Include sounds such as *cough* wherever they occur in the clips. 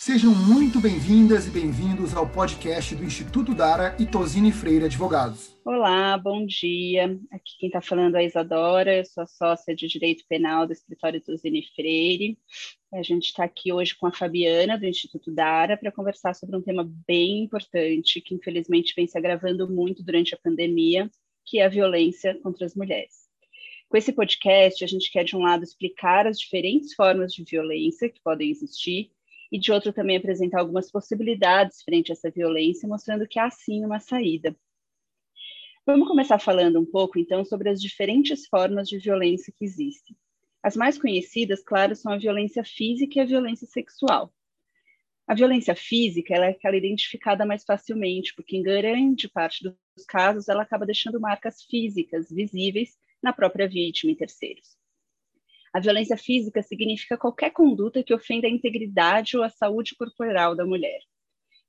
Sejam muito bem-vindas e bem-vindos ao podcast do Instituto Dara e Tosini Freire Advogados. Olá, bom dia. Aqui quem está falando é a Isadora, eu sou sócia de Direito Penal do escritório Tosini Freire. A gente está aqui hoje com a Fabiana, do Instituto Dara, para conversar sobre um tema bem importante que, infelizmente, vem se agravando muito durante a pandemia, que é a violência contra as mulheres. Com esse podcast, a gente quer, de um lado, explicar as diferentes formas de violência que podem existir e de outro também apresentar algumas possibilidades frente a essa violência, mostrando que há sim uma saída. Vamos começar falando um pouco, então, sobre as diferentes formas de violência que existem. As mais conhecidas, claro, são a violência física e a violência sexual. A violência física é aquela identificada mais facilmente, porque em grande parte dos casos ela acaba deixando marcas físicas visíveis na própria vítima e terceiros. A violência física significa qualquer conduta que ofenda a integridade ou a saúde corporal da mulher.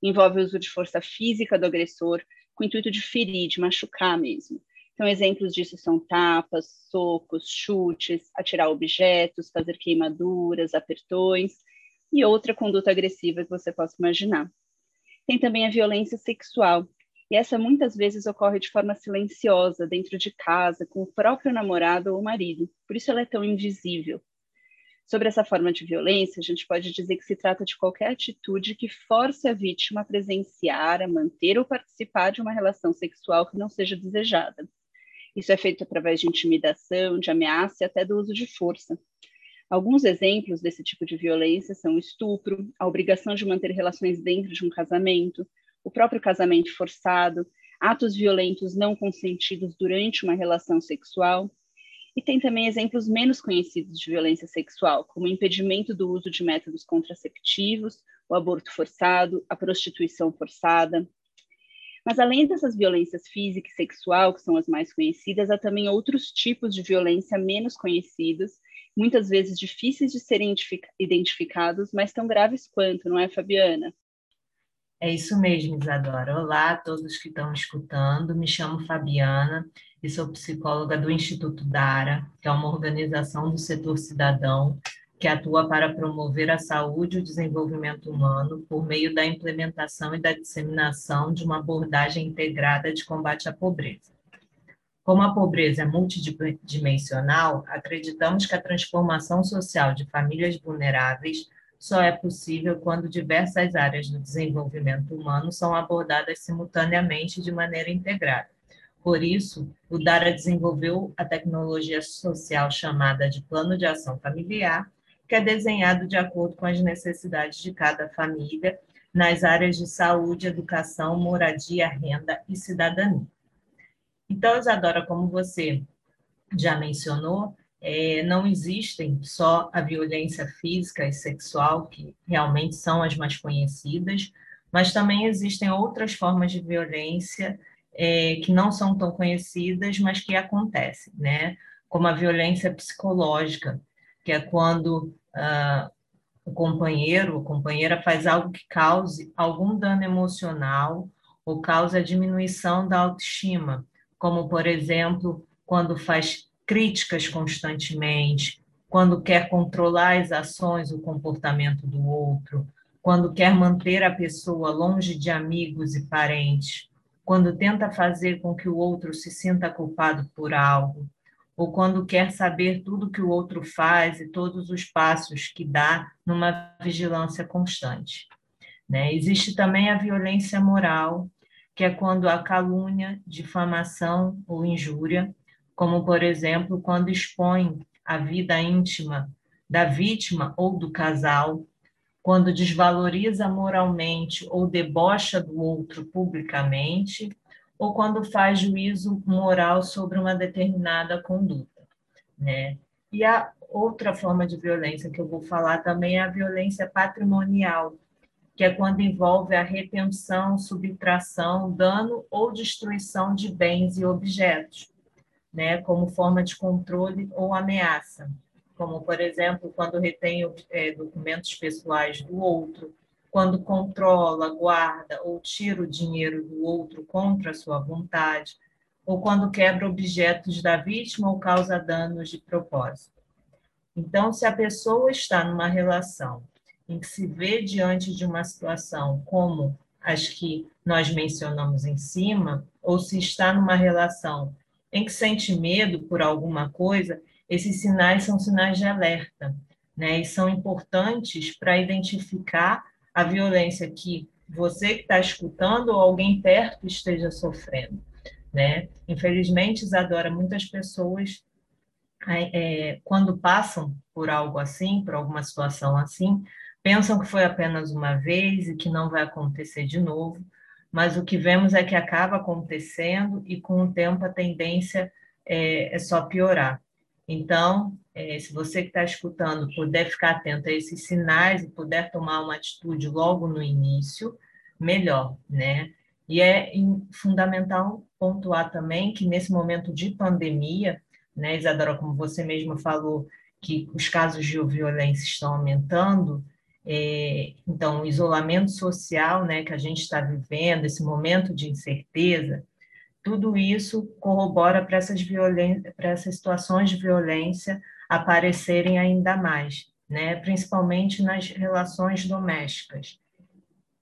Envolve o uso de força física do agressor com o intuito de ferir, de machucar mesmo. Então, exemplos disso são tapas, socos, chutes, atirar objetos, fazer queimaduras, apertões e outra conduta agressiva que você possa imaginar. Tem também a violência sexual, e essa muitas vezes ocorre de forma silenciosa, dentro de casa, com o próprio namorado ou marido. Por isso ela é tão invisível. Sobre essa forma de violência, a gente pode dizer que se trata de qualquer atitude que force a vítima a presenciar, a manter ou participar de uma relação sexual que não seja desejada. Isso é feito através de intimidação, de ameaça e até do uso de força. Alguns exemplos desse tipo de violência são o estupro, a obrigação de manter relações dentro de um casamento, o próprio casamento forçado, atos violentos não consentidos durante uma relação sexual. E tem também exemplos menos conhecidos de violência sexual, como o impedimento do uso de métodos contraceptivos, o aborto forçado, a prostituição forçada. Mas além dessas violências física e sexual, que são as mais conhecidas, há também outros tipos de violência menos conhecidos, muitas vezes difíceis de serem identificados, mas tão graves quanto, não é, Fabiana? É isso mesmo, Isadora. Olá a todos que estão escutando. Me chamo Fabiana e sou psicóloga do Instituto Dara, que é uma organização do setor cidadão que atua para promover a saúde e o desenvolvimento humano por meio da implementação e da disseminação de uma abordagem integrada de combate à pobreza. Como a pobreza é multidimensional, acreditamos que a transformação social de famílias vulneráveis só é possível quando diversas áreas do desenvolvimento humano são abordadas simultaneamente de maneira integrada. Por isso, o DARA desenvolveu a tecnologia social chamada de Plano de Ação Familiar, que é desenhado de acordo com as necessidades de cada família nas áreas de saúde, educação, moradia, renda e cidadania. Então, Isadora, como você já mencionou, é, não existem só a violência física e sexual, que realmente são as mais conhecidas, mas também existem outras formas de violência é, que não são tão conhecidas, mas que acontecem, né? Como a violência psicológica, que é quando ah, o companheiro ou companheira faz algo que cause algum dano emocional ou cause a diminuição da autoestima, como, por exemplo, quando faz críticas constantemente, quando quer controlar as ações, o comportamento do outro, quando quer manter a pessoa longe de amigos e parentes, quando tenta fazer com que o outro se sinta culpado por algo, ou quando quer saber tudo que o outro faz e todos os passos que dá numa vigilância constante. Né? Existe também a violência moral, que é quando a calúnia, difamação ou injúria como, por exemplo, quando expõe a vida íntima da vítima ou do casal, quando desvaloriza moralmente ou debocha do outro publicamente, ou quando faz juízo moral sobre uma determinada conduta, né? E a outra forma de violência que eu vou falar também é a violência patrimonial, que é quando envolve a retenção, subtração, dano ou destruição de bens e objetos, né, como forma de controle ou ameaça, como, por exemplo, quando retém é, documentos pessoais do outro, quando controla, guarda ou tira o dinheiro do outro contra sua vontade, ou quando quebra objetos da vítima ou causa danos de propósito. Então, se a pessoa está numa relação em que se vê diante de uma situação como as que nós mencionamos em cima, ou se está numa relação em que sente medo por alguma coisa, esses sinais são sinais de alerta, né? E são importantes para identificar a violência que você que está escutando ou alguém perto esteja sofrendo, né? Infelizmente, Isadora, muitas pessoas é, quando passam por algo assim, por alguma situação assim, pensam que foi apenas uma vez e que não vai acontecer de novo, mas o que vemos é que acaba acontecendo e com o tempo a tendência é, é só piorar. Então, é, se você que está escutando puder ficar atento a esses sinais e puder tomar uma atitude logo no início, melhor, né? E é fundamental pontuar também que nesse momento de pandemia, né, Isadora, como você mesma falou, que os casos de violência estão aumentando, é, então, o isolamento social né, que a gente está vivendo, esse momento de incerteza, tudo isso corrobora para essas, para essas situações de violência aparecerem ainda mais, né, principalmente nas relações domésticas,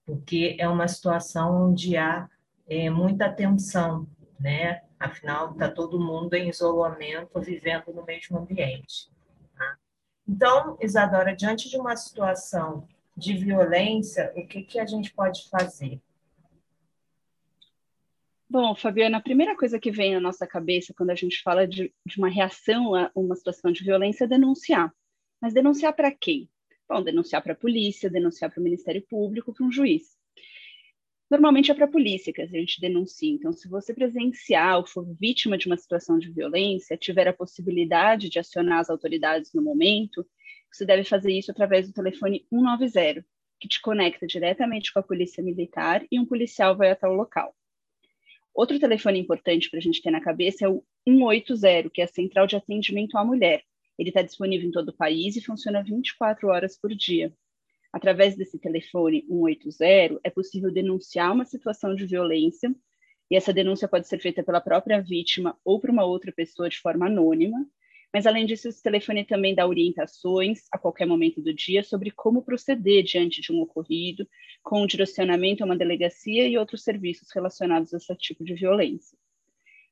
porque é uma situação onde há é, muita tensão, né? Afinal, está todo mundo em isolamento, vivendo no mesmo ambiente. Então, Isadora, diante de uma situação de violência, o que, que a gente pode fazer? Bom, Fabiana, a primeira coisa que vem na nossa cabeça quando a gente fala de, de uma reação a uma situação de violência é denunciar. Mas denunciar para quem? Bom, denunciar para a polícia, denunciar para o Ministério Público, para um juiz. Normalmente é para a polícia que a gente denuncia. Então, se você presenciar ou for vítima de uma situação de violência, tiver a possibilidade de acionar as autoridades no momento, você deve fazer isso através do telefone 190, que te conecta diretamente com a polícia militar e um policial vai até o local. Outro telefone importante para a gente ter na cabeça é o 180, que é a Central de Atendimento à Mulher. Ele está disponível em todo o país e funciona 24 horas por dia. Através desse telefone 180, é possível denunciar uma situação de violência, e essa denúncia pode ser feita pela própria vítima ou por uma outra pessoa de forma anônima. Mas, além disso, esse telefone também dá orientações a qualquer momento do dia sobre como proceder diante de um ocorrido, com um direcionamento a uma delegacia e outros serviços relacionados a esse tipo de violência.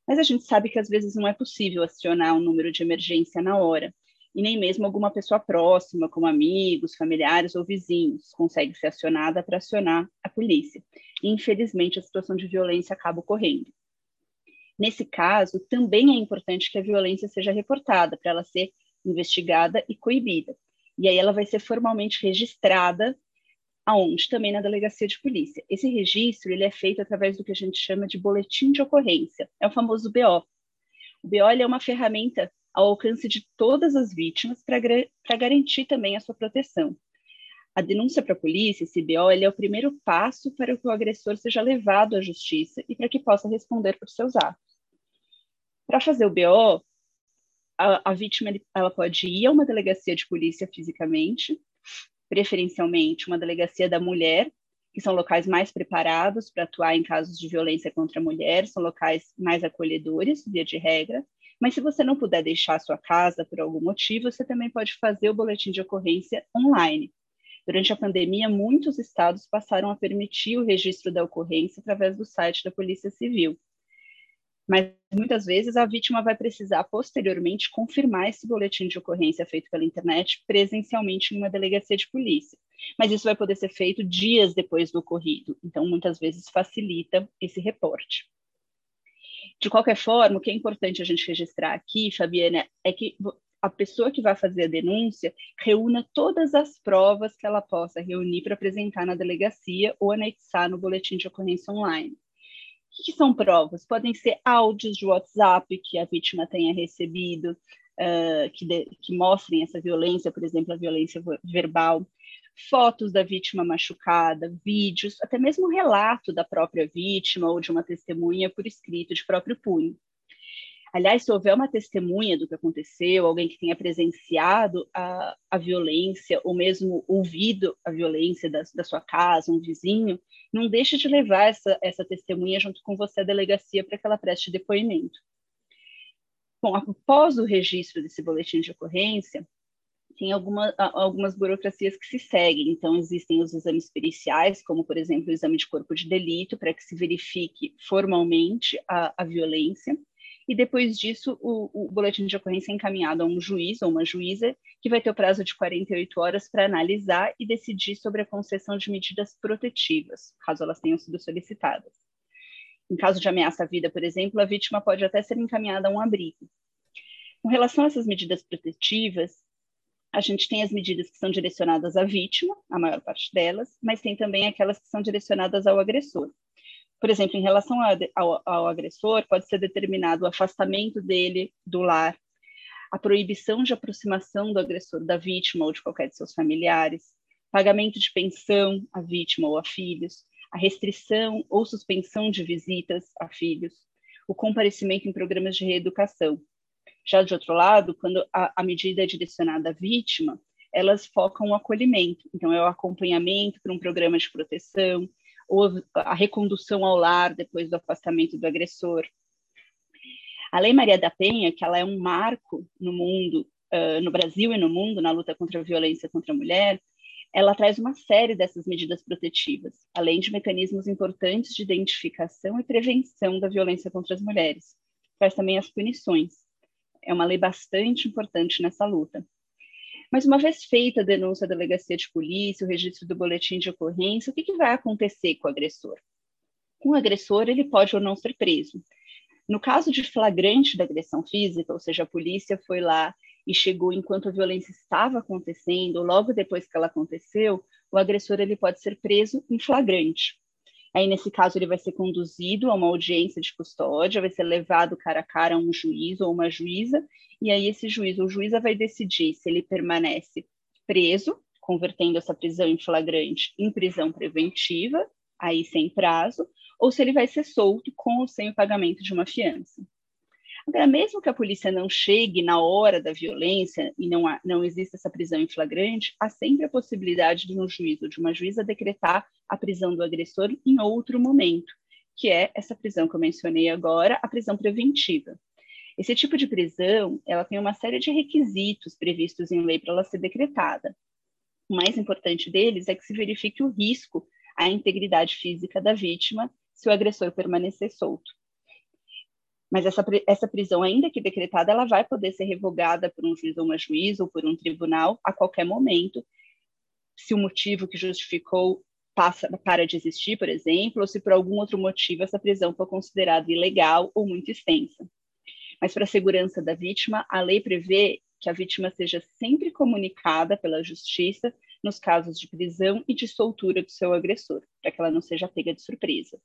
Mas a gente sabe que às vezes não é possível acionar um número de emergência na hora, e nem mesmo alguma pessoa próxima, como amigos, familiares ou vizinhos, consegue ser acionada para acionar a polícia. E, infelizmente, a situação de violência acaba ocorrendo. Nesse caso, também é importante que a violência seja reportada para ela ser investigada e coibida. E aí ela vai ser formalmente registrada aonde? Também na delegacia de polícia. Esse registro ele é feito através do que a gente chama de boletim de ocorrência. É o famoso BO. O BO é uma ferramenta ao alcance de todas as vítimas para garantir também a sua proteção. A denúncia para a polícia, esse BO, é o primeiro passo para que o agressor seja levado à justiça e para que possa responder por seus atos. Para fazer o BO, a, a vítima ela pode ir a uma delegacia de polícia fisicamente, preferencialmente uma delegacia da mulher, que são locais mais preparados para atuar em casos de violência contra a mulher, são locais mais acolhedores, via de regra, mas se você não puder deixar a sua casa por algum motivo, você também pode fazer o boletim de ocorrência online. Durante a pandemia, muitos estados passaram a permitir o registro da ocorrência através do site da Polícia Civil. Mas muitas vezes a vítima vai precisar posteriormente confirmar esse boletim de ocorrência feito pela internet presencialmente em uma delegacia de polícia. Mas isso vai poder ser feito dias depois do ocorrido, então muitas vezes facilita esse reporte. De qualquer forma, o que é importante a gente registrar aqui, Fabiana, é que a pessoa que vai fazer a denúncia reúna todas as provas que ela possa reunir para apresentar na delegacia ou anexar no boletim de ocorrência online. O que, são provas? Podem ser áudios de WhatsApp que a vítima tenha recebido, uh, que, de, que mostrem essa violência, por exemplo, a violência verbal, fotos da vítima machucada, vídeos, até mesmo relato da própria vítima ou de uma testemunha por escrito de próprio punho. Aliás, se houver uma testemunha do que aconteceu, alguém que tenha presenciado a, a violência ou mesmo ouvido a violência da, da sua casa, um vizinho, não deixe de levar essa, essa testemunha junto com você à delegacia para que ela preste depoimento. Bom, após o registro desse boletim de ocorrência, tem alguma, algumas burocracias que se seguem. Então, existem os exames periciais, como, por exemplo, o exame de corpo de delito, para que se verifique formalmente a, a violência. E depois disso, o, o, boletim de ocorrência é encaminhado a um juiz ou uma juíza, que vai ter o prazo de 48 horas para analisar e decidir sobre a concessão de medidas protetivas, caso elas tenham sido solicitadas. Em caso de ameaça à vida, por exemplo, a vítima pode até ser encaminhada a um abrigo. Com relação a essas medidas protetivas, a gente tem as medidas que são direcionadas à vítima, a maior parte delas, mas tem também aquelas que são direcionadas ao agressor. Por exemplo, em relação ao, ao agressor, pode ser determinado o afastamento dele do lar, a proibição de aproximação do agressor da vítima ou de qualquer de seus familiares, pagamento de pensão à vítima ou a filhos, a restrição ou suspensão de visitas a filhos, o comparecimento em programas de reeducação, já de outro lado, quando a, a medida é direcionada à vítima, elas focam o acolhimento, então é o acompanhamento para um programa de proteção, ou a recondução ao lar depois do afastamento do agressor. A Lei Maria da Penha, que ela é um marco no mundo, uh, no Brasil e no mundo, na luta contra a violência contra a mulher, ela traz uma série dessas medidas protetivas, além de mecanismos importantes de identificação e prevenção da violência contra as mulheres. Traz também as punições, é uma lei bastante importante nessa luta. Mas uma vez feita a denúncia à delegacia de polícia, o registro do boletim de ocorrência, o que, que vai acontecer com o agressor? Com o agressor, ele pode ou não ser preso. No caso de flagrante da agressão física, ou seja, a polícia foi lá e chegou enquanto a violência estava acontecendo, logo depois que ela aconteceu, o agressor ele pode ser preso em flagrante. Aí, nesse caso, ele vai ser conduzido a uma audiência de custódia, vai ser levado cara a cara a um juiz ou uma juíza, e aí esse juiz ou juíza vai decidir se ele permanece preso, convertendo essa prisão em flagrante em prisão preventiva, aí sem prazo, ou se ele vai ser solto com ou sem o pagamento de uma fiança. Mesmo que a polícia não chegue na hora da violência e não, há, não exista essa prisão em flagrante, há sempre a possibilidade de um juiz ou de uma juíza decretar a prisão do agressor em outro momento, que é essa prisão que eu mencionei agora, a prisão preventiva. Esse tipo de prisão, ela tem uma série de requisitos previstos em lei para ela ser decretada. O mais importante deles é que se verifique o risco à integridade física da vítima se o agressor permanecer solto. Mas essa, essa prisão, ainda que decretada, ela vai poder ser revogada por um juiz ou uma juiz ou por um tribunal a qualquer momento, se o motivo que justificou passa para de existir, por exemplo, ou se por algum outro motivo essa prisão for considerada ilegal ou muito extensa. Mas para a segurança da vítima, a lei prevê que a vítima seja sempre comunicada pela justiça nos casos de prisão e de soltura do seu agressor, para que ela não seja pega de surpresa.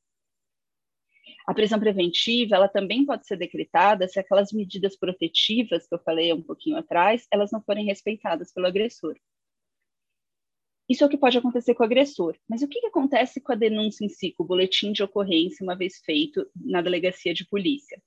A prisão preventiva, ela também pode ser decretada se aquelas medidas protetivas que eu falei um pouquinho atrás, elas não forem respeitadas pelo agressor. Isso é o que pode acontecer com o agressor. Mas o que, que acontece com a denúncia em si, com o boletim de ocorrência, uma vez feito na delegacia de polícia?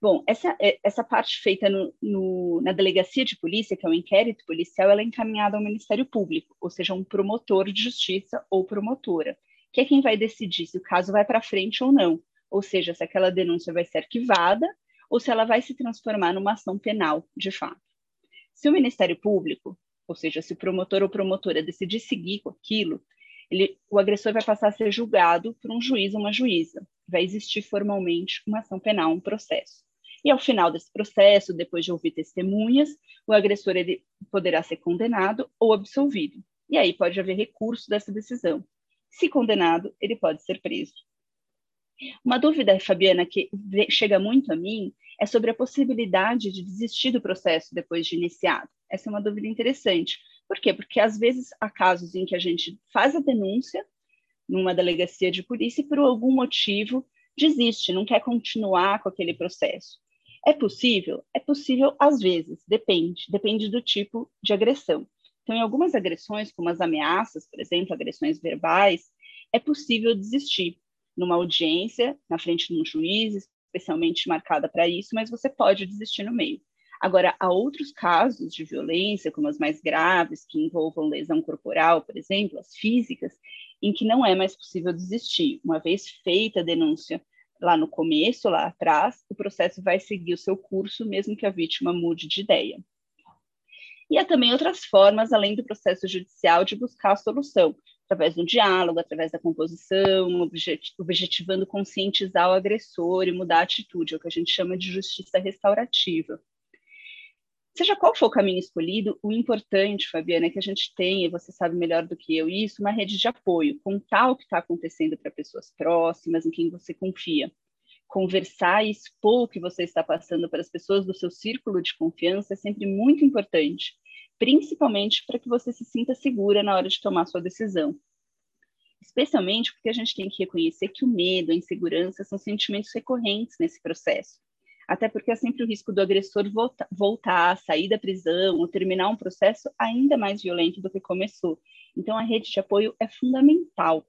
Bom, essa, é, essa parte feita no, no, na delegacia de polícia, que é o um inquérito policial, ela é encaminhada ao Ministério Público, ou seja, um promotor de justiça ou promotora, que é quem vai decidir se o caso vai para frente ou não ou seja, se aquela denúncia vai ser arquivada ou se ela vai se transformar numa ação penal, de fato. Se o Ministério Público, ou seja, se o promotor ou promotora decidir seguir com aquilo, ele, o agressor vai passar a ser julgado por um juiz ou uma juíza. Vai existir formalmente uma ação penal, um processo. E ao final desse processo, depois de ouvir testemunhas, o agressor ele poderá ser condenado ou absolvido. E aí pode haver recurso dessa decisão. Se condenado, ele pode ser preso. Uma dúvida, Fabiana, que chega muito a mim é sobre a possibilidade de desistir do processo depois de iniciado. Essa é uma dúvida interessante. Por quê? Porque às vezes há casos em que a gente faz a denúncia numa delegacia de polícia e por algum motivo desiste, não quer continuar com aquele processo. É possível? É possível às vezes, depende, depende do tipo de agressão. Então, em algumas agressões, como as ameaças, por exemplo, agressões verbais, é possível desistir numa audiência, na frente de um juiz, especialmente marcada para isso, mas você pode desistir no meio. Agora, há outros casos de violência, como as mais graves, que envolvam lesão corporal, por exemplo, as físicas, em que não é mais possível desistir. Uma vez feita a denúncia lá no começo, lá atrás, o processo vai seguir o seu curso, mesmo que a vítima mude de ideia. E há também outras formas, além do processo judicial, de buscar a solução, através do diálogo, através da composição, objetivando conscientizar o agressor e mudar a atitude, é o que a gente chama de justiça restaurativa. Seja qual for o caminho escolhido, o importante, Fabiana, é que a gente tenha, e você sabe melhor do que eu isso, uma rede de apoio, contar o que está acontecendo para pessoas próximas, em quem você confia. Conversar e expor o que você está passando para as pessoas do seu círculo de confiança é sempre muito importante principalmente para que você se sinta segura na hora de tomar sua decisão. Especialmente porque a gente tem que reconhecer que o medo, a insegurança são sentimentos recorrentes nesse processo. Até porque há sempre o risco do agressor volta, voltar, sair da prisão ou terminar um processo ainda mais violento do que começou. Então, a rede de apoio é fundamental.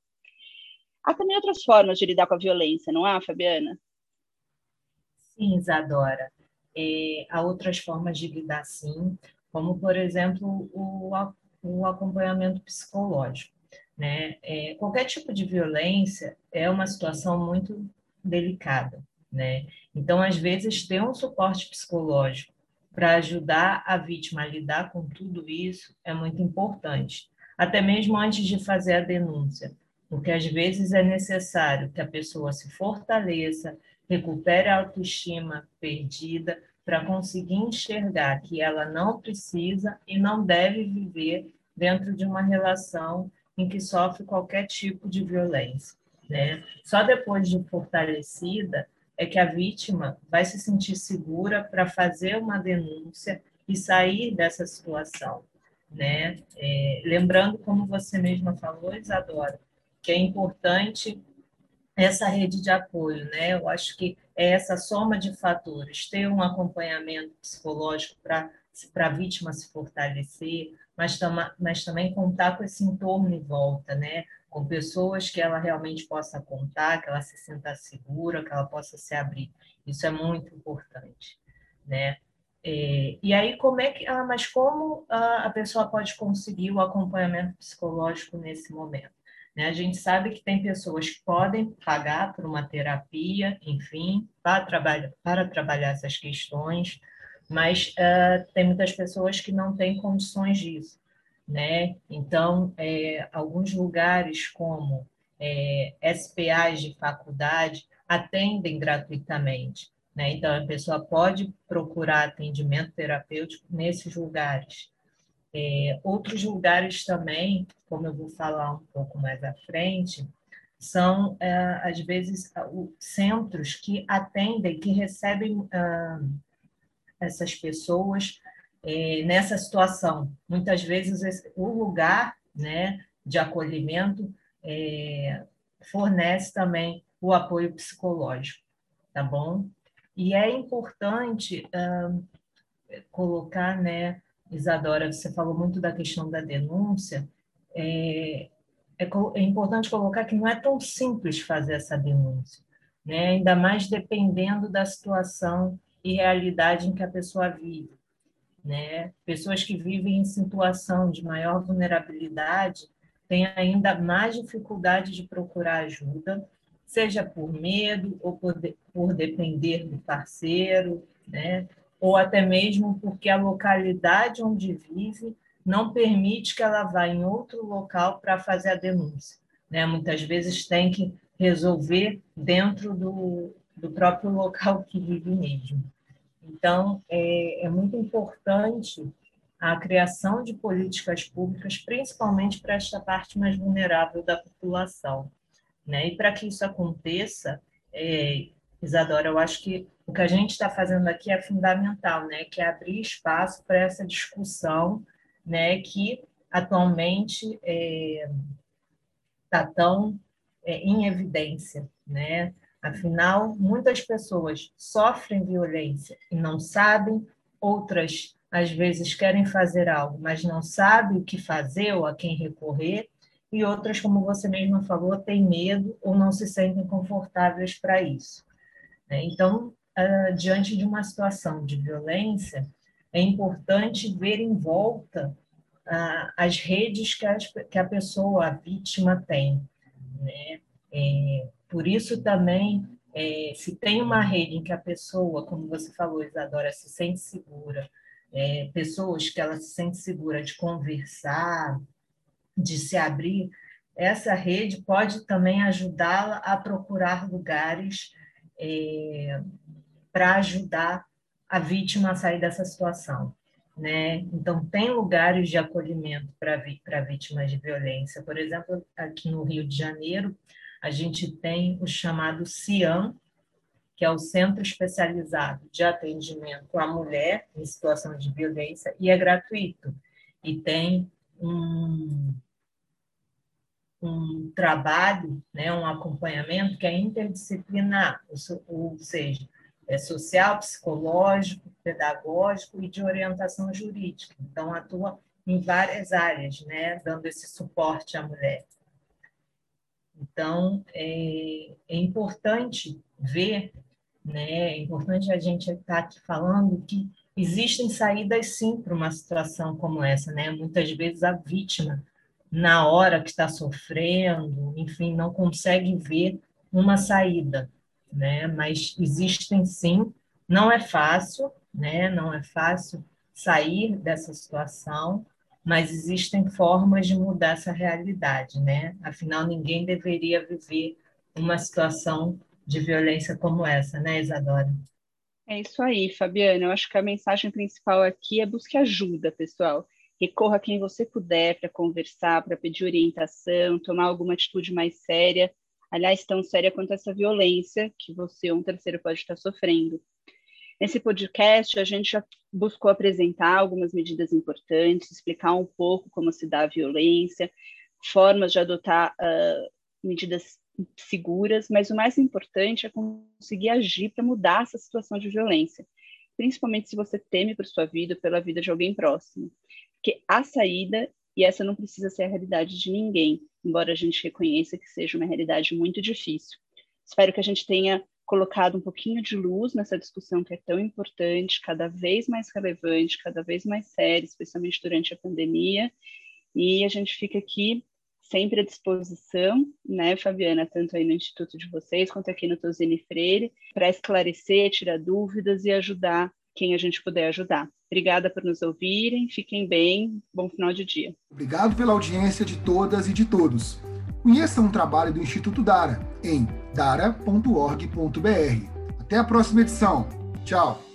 Há também outras formas de lidar com a violência, não há, Fabiana? Sim, Isadora. É, há outras formas de lidar, sim como, por exemplo, o, o acompanhamento psicológico. Né? É, qualquer tipo de violência é uma situação muito delicada. Né? Então, às vezes, ter um suporte psicológico para ajudar a vítima a lidar com tudo isso é muito importante, até mesmo antes de fazer a denúncia, porque às vezes é necessário que a pessoa se fortaleça, recupere a autoestima perdida, para conseguir enxergar que ela não precisa e não deve viver dentro de uma relação em que sofre qualquer tipo de violência. Né? Só depois de fortalecida é que a vítima vai se sentir segura para fazer uma denúncia e sair dessa situação. Né? É, lembrando, como você mesma falou, Isadora, que é importante essa rede de apoio, né? Eu acho que é essa soma de fatores, ter um acompanhamento psicológico para a vítima se fortalecer, mas, mas também contar com esse entorno em volta, né? Com pessoas que ela realmente possa contar, que ela se sinta segura, que ela possa se abrir. Isso é muito importante, né? É, e aí, como é que. Ah, mas como a, a pessoa pode conseguir o acompanhamento psicológico nesse momento? Né? A gente sabe que tem pessoas que podem pagar por uma terapia, enfim, para trabalhar, para trabalhar essas questões, mas uh, tem muitas pessoas que não têm condições disso. Né? Então, é, alguns lugares como é, SPAs de faculdade atendem gratuitamente. Né? Então, a pessoa pode procurar atendimento terapêutico nesses lugares. É, outros lugares também, como eu vou falar um pouco mais à frente, são, é, às vezes, centros que atendem, que recebem ah, essas pessoas é, nessa situação. Muitas vezes, o lugar né, de acolhimento é, fornece também o apoio psicológico, tá bom? E é importante ah, colocar, né, Isadora, você falou muito da questão da denúncia. É, é, é, importante colocar que não é tão simples fazer essa denúncia, né? ainda mais dependendo da situação e realidade em que a pessoa vive. Né? Pessoas que vivem em situação de maior vulnerabilidade têm ainda mais dificuldade de procurar ajuda, seja por medo ou por, de, por depender do parceiro, né? Ou até mesmo porque a localidade onde vive não permite que ela vá em outro local para fazer a denúncia. Né? Muitas vezes tem que resolver dentro do, do próprio local *laughs* que vive mesmo. Então, é, é muito importante a criação de políticas públicas, principalmente para esta parte mais vulnerável da população. Né? E para que isso aconteça, é, Isadora, eu acho que o que a gente está fazendo aqui é fundamental, né? Que é abrir espaço para essa discussão, né? Que atualmente está é, tá tão é, em evidência, né? Afinal, muitas pessoas sofrem violência e não sabem, outras às vezes querem fazer algo, mas não sabem o que fazer ou a quem recorrer, e outras, como você mesma falou, têm medo ou não se sentem confortáveis para isso. Né? Então, uh, diante de uma situação de violência, é importante ver em volta uh, as redes que, as, que, a pessoa, a vítima, tem. Né? É, por isso também, é, se tem uma rede em que a pessoa, como você falou, Isadora, se sente segura, é, pessoas que ela se sente segura de conversar, de se abrir, essa rede pode também ajudá-la a procurar lugares é, para ajudar a vítima a sair dessa situação. Né? Então, tem lugares de acolhimento para vítimas de violência. Por exemplo, aqui no Rio de Janeiro, a gente tem o chamado CIAM, que é o Centro Especializado de Atendimento à Mulher em Situação de Violência, e é gratuito. E tem um, um trabalho, né, um acompanhamento que é interdisciplinar, ou seja, é social, psicológico, pedagógico e de orientação jurídica. Então, atua em várias áreas, né, dando esse suporte à mulher. Então, é, é importante ver né? É importante a gente estar tá aqui falando que existem saídas sim para uma situação como essa, né? Muitas vezes a vítima, na hora que está sofrendo, enfim, não consegue ver uma saída, né? Mas existem sim, não é fácil, né? Não é fácil sair dessa situação, mas existem formas de mudar essa realidade, né? Afinal, ninguém deveria viver uma situação de violência como essa, né, Isadora? É isso aí, Fabiana. Eu acho que a mensagem principal aqui é busque ajuda, pessoal. Recorra a quem você puder para conversar, para pedir orientação, tomar alguma atitude mais séria. Aliás, tão séria quanto essa violência que você ou um terceiro pode estar sofrendo. Nesse podcast, a gente já buscou apresentar algumas medidas importantes, explicar um pouco como se dá a violência, formas de adotar uh, medidas seguras, mas o mais importante é conseguir agir para mudar essa situação de violência, principalmente se você teme por sua vida, pela vida de alguém próximo. Porque a saída, e essa não precisa ser a realidade de ninguém, embora a gente reconheça que seja uma realidade muito difícil. Espero que a gente tenha colocado um pouquinho de luz nessa discussão que é tão importante, cada vez mais relevante, cada vez mais séria, especialmente durante a pandemia. E a gente fica aqui sempre à disposição, né, Fabiana, tanto aí no Instituto de vocês quanto aqui no Tosini Freire, para esclarecer, tirar dúvidas e ajudar quem a gente puder ajudar. Obrigada por nos ouvirem, fiquem bem, bom final de dia. Obrigado pela audiência de todas e de todos. Conheça um trabalho do Instituto Dara em dara.org.br. Até a próxima edição. Tchau!